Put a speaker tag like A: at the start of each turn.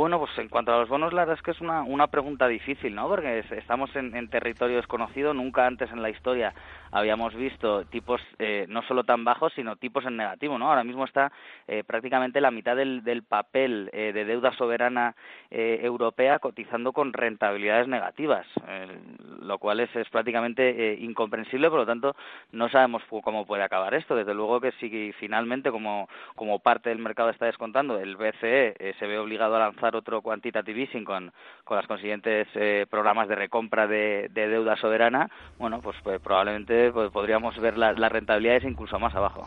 A: Eh, bueno, pues en cuanto a los bonos, la verdad es que es una, una pregunta difícil, ¿no? Porque estamos en, territorio desconocido, nunca antes en la historia habíamos visto tipos eh, no solo tan bajos, sino tipos en negativo, ¿no? Ahora mismo está eh, prácticamente la mitad del, del papel eh, de deuda soberana eh, europea cotizando con rentabilidades negativas, lo cual es, es prácticamente incomprensible, por lo tanto no sabemos cómo puede acabar esto. Desde luego que si finalmente, como, como parte del mercado está descontando, el BCE se ve obligado a lanzar otro quantitative easing con, con las consiguientes programas de recompra de, de deuda soberana, bueno, pues, pues probablemente pues, podríamos ver las rentabilidades incluso más abajo.